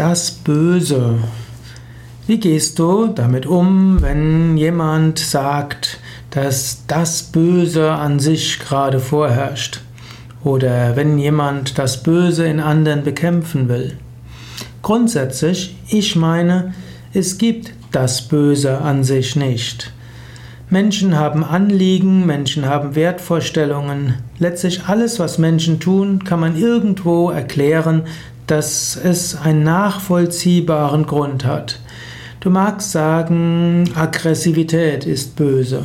Das Böse. Wie gehst du damit um, wenn jemand sagt, dass das Böse an sich gerade vorherrscht? Oder wenn jemand das Böse in anderen bekämpfen will? Grundsätzlich, ich meine, es gibt das Böse an sich nicht. Menschen haben Anliegen, Menschen haben Wertvorstellungen. Letztlich alles, was Menschen tun, kann man irgendwo erklären, dass es einen nachvollziehbaren Grund hat. Du magst sagen, Aggressivität ist böse.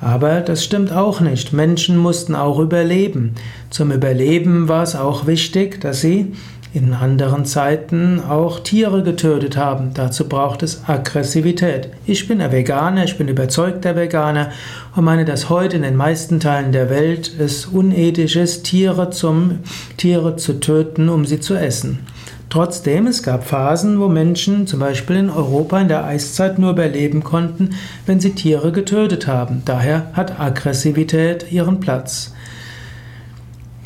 Aber das stimmt auch nicht. Menschen mussten auch überleben. Zum Überleben war es auch wichtig, dass sie in anderen Zeiten auch Tiere getötet haben. Dazu braucht es Aggressivität. Ich bin ein Veganer, ich bin überzeugter Veganer und meine, dass heute in den meisten Teilen der Welt es unethisch ist, Tiere, zum, Tiere zu töten, um sie zu essen. Trotzdem, es gab Phasen, wo Menschen zum Beispiel in Europa in der Eiszeit nur überleben konnten, wenn sie Tiere getötet haben. Daher hat Aggressivität ihren Platz.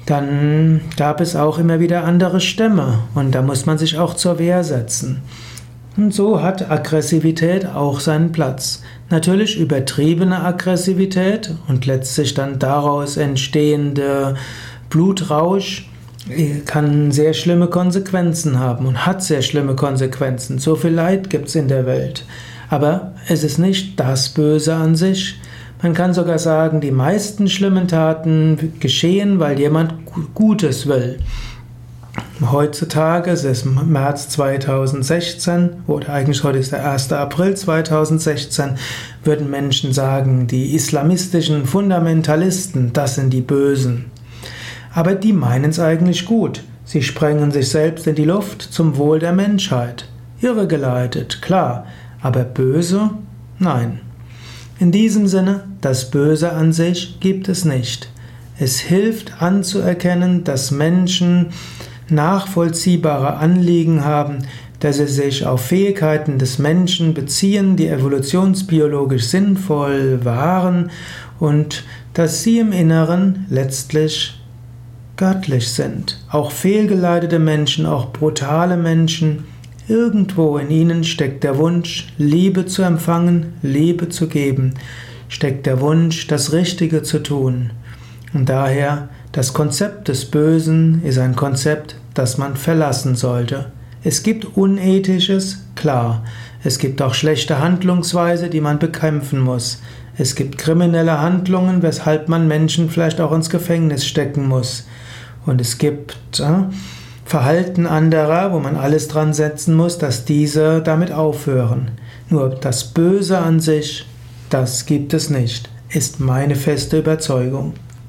Dann gab es auch immer wieder andere Stämme und da muss man sich auch zur Wehr setzen. Und so hat Aggressivität auch seinen Platz. Natürlich übertriebene Aggressivität und letztlich dann daraus entstehende Blutrausch kann sehr schlimme Konsequenzen haben und hat sehr schlimme Konsequenzen. So viel Leid gibt es in der Welt. Aber es ist nicht das Böse an sich, man kann sogar sagen, die meisten schlimmen Taten geschehen, weil jemand Gutes will. Heutzutage, es ist März 2016, oder eigentlich heute ist der 1. April 2016, würden Menschen sagen, die islamistischen Fundamentalisten, das sind die Bösen. Aber die meinen es eigentlich gut. Sie sprengen sich selbst in die Luft zum Wohl der Menschheit. Irregeleitet, klar, aber böse? Nein. In diesem Sinne, das Böse an sich gibt es nicht. Es hilft anzuerkennen, dass Menschen nachvollziehbare Anliegen haben, dass sie sich auf Fähigkeiten des Menschen beziehen, die evolutionsbiologisch sinnvoll waren und dass sie im Inneren letztlich göttlich sind. Auch fehlgeleitete Menschen, auch brutale Menschen, Irgendwo in ihnen steckt der Wunsch, Liebe zu empfangen, Liebe zu geben, steckt der Wunsch, das Richtige zu tun. Und daher, das Konzept des Bösen ist ein Konzept, das man verlassen sollte. Es gibt Unethisches, klar. Es gibt auch schlechte Handlungsweise, die man bekämpfen muss. Es gibt kriminelle Handlungen, weshalb man Menschen vielleicht auch ins Gefängnis stecken muss. Und es gibt äh, Verhalten anderer, wo man alles dran setzen muss, dass diese damit aufhören. Nur das Böse an sich, das gibt es nicht, ist meine feste Überzeugung.